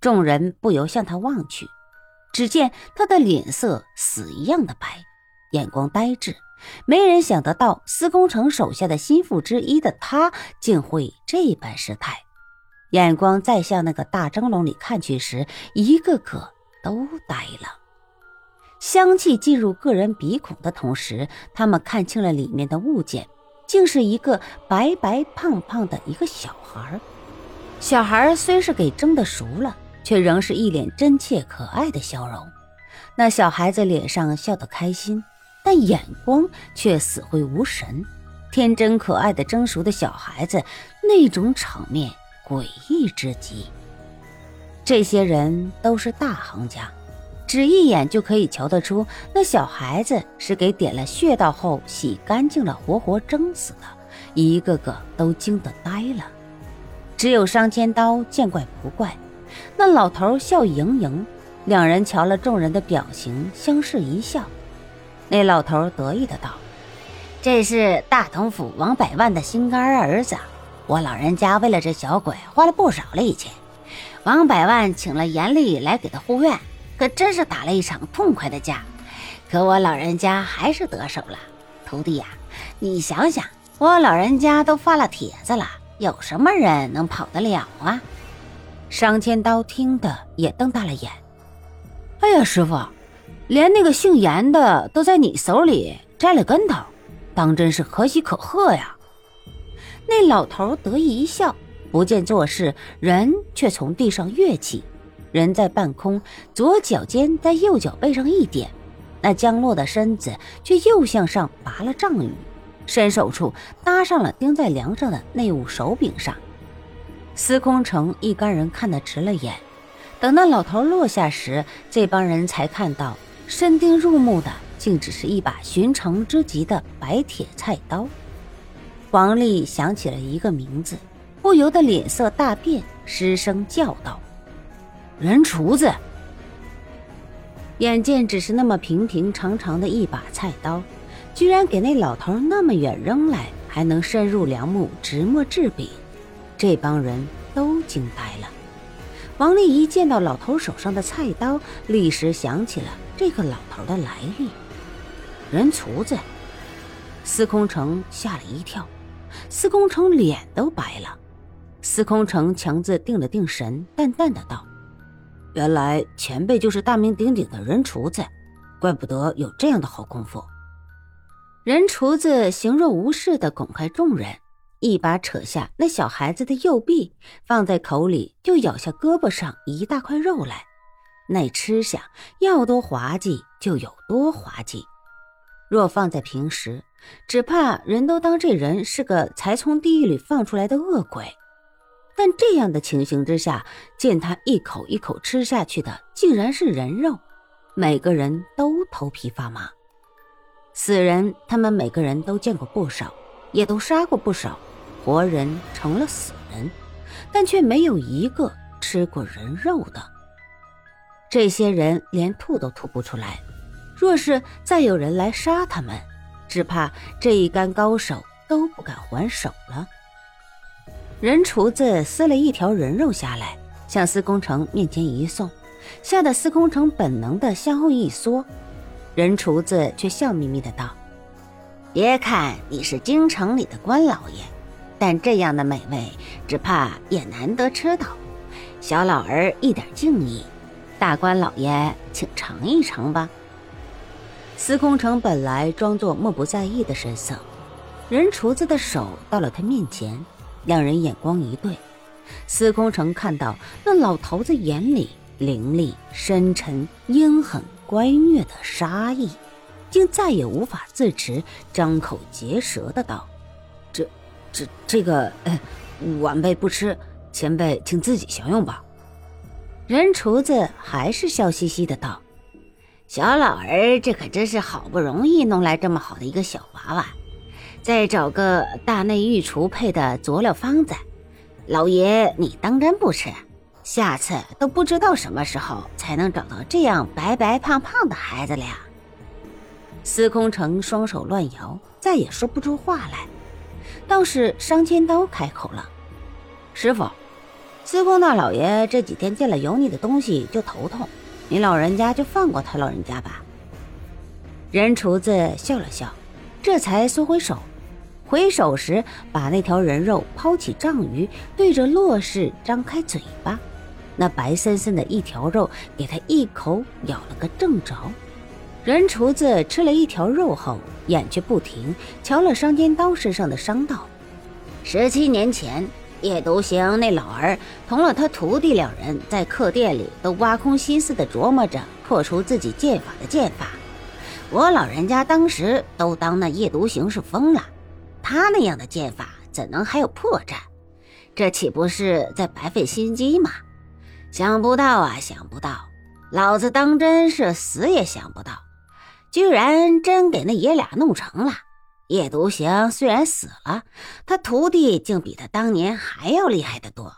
众人不由向他望去，只见他的脸色死一样的白，眼光呆滞。没人想得到，司空城手下的心腹之一的他，竟会这般失态。眼光再向那个大蒸笼里看去时，一个个都呆了。香气进入个人鼻孔的同时，他们看清了里面的物件，竟是一个白白胖胖的一个小孩。小孩虽是给蒸的熟了，却仍是一脸真切可爱的笑容。那小孩子脸上笑得开心，但眼光却死灰无神。天真可爱的蒸熟的小孩子，那种场面诡异之极。这些人都是大行家。只一眼就可以瞧得出，那小孩子是给点了穴道后洗干净了，活活蒸死的。一个个都惊得呆了。只有商千刀见怪不怪，那老头笑盈盈。两人瞧了众人的表情，相视一笑。那老头得意的道：“这是大同府王百万的心肝儿子，我老人家为了这小鬼花了不少力气。王百万请了严厉来给他护院。”可真是打了一场痛快的架，可我老人家还是得手了。徒弟呀，你想想，我老人家都发了帖子了，有什么人能跑得了啊？商千刀听得也瞪大了眼。哎呀，师傅，连那个姓严的都在你手里栽了跟头，当真是可喜可贺呀！那老头得意一笑，不见做事，人却从地上跃起。人在半空，左脚尖在右脚背上一点，那降落的身子却又向上拔了丈余，伸手处搭上了钉在梁上的那物手柄上。司空城一干人看得直了眼，等那老头落下时，这帮人才看到深钉入目的，竟只是一把寻常之极的白铁菜刀。王丽想起了一个名字，不由得脸色大变，失声叫道。人厨子，眼见只是那么平平常常的一把菜刀，居然给那老头那么远扔来，还能深入梁木，直没至柄，这帮人都惊呆了。王丽一见到老头手上的菜刀，立时想起了这个老头的来历。人厨子，司空城吓了一跳，司空城脸都白了。司空城强自定了定神，淡淡的道。原来前辈就是大名鼎鼎的人厨子，怪不得有这样的好功夫。人厨子形若无事的拱开众人，一把扯下那小孩子的右臂，放在口里就咬下胳膊上一大块肉来。那吃相要多滑稽就有多滑稽。若放在平时，只怕人都当这人是个才从地狱里放出来的恶鬼。但这样的情形之下，见他一口一口吃下去的竟然是人肉，每个人都头皮发麻。死人他们每个人都见过不少，也都杀过不少，活人成了死人，但却没有一个吃过人肉的。这些人连吐都吐不出来，若是再有人来杀他们，只怕这一干高手都不敢还手了。人厨子撕了一条人肉下来，向司空城面前一送，吓得司空城本能的向后一缩。人厨子却笑眯眯的道：“别看你是京城里的官老爷，但这样的美味，只怕也难得吃到。小老儿一点敬意，大官老爷请尝一尝吧。”司空城本来装作漠不在意的神色，人厨子的手到了他面前。两人眼光一对，司空城看到那老头子眼里凌厉、深沉、阴狠、乖虐的杀意，竟再也无法自持，张口结舌的道：“这、这、这个，晚辈不吃，前辈请自己享用吧。”人厨子还是笑嘻嘻的道：“小老儿这可真是好不容易弄来这么好的一个小娃娃。”再找个大内御厨配的佐料方子，老爷你当真不吃？下次都不知道什么时候才能找到这样白白胖胖的孩子了呀。司空城双手乱摇，再也说不出话来。倒是商千刀开口了：“师傅，司空大老爷这几天见了油腻的东西就头痛，你老人家就放过他老人家吧。人厨子笑了笑，这才缩回手，回手时把那条人肉抛起丈余，对着洛氏张开嘴巴，那白森森的一条肉给他一口咬了个正着。人厨子吃了一条肉后，眼却不停，瞧了伤间刀身上的伤道。十七年前，叶独行那老儿同了他徒弟两人，在客店里都挖空心思的琢磨着破除自己剑法的剑法。我老人家当时都当那叶独行是疯了，他那样的剑法怎能还有破绽？这岂不是在白费心机吗？想不到啊，想不到！老子当真是死也想不到。居然真给那爷俩弄成了！叶独行虽然死了，他徒弟竟比他当年还要厉害的多。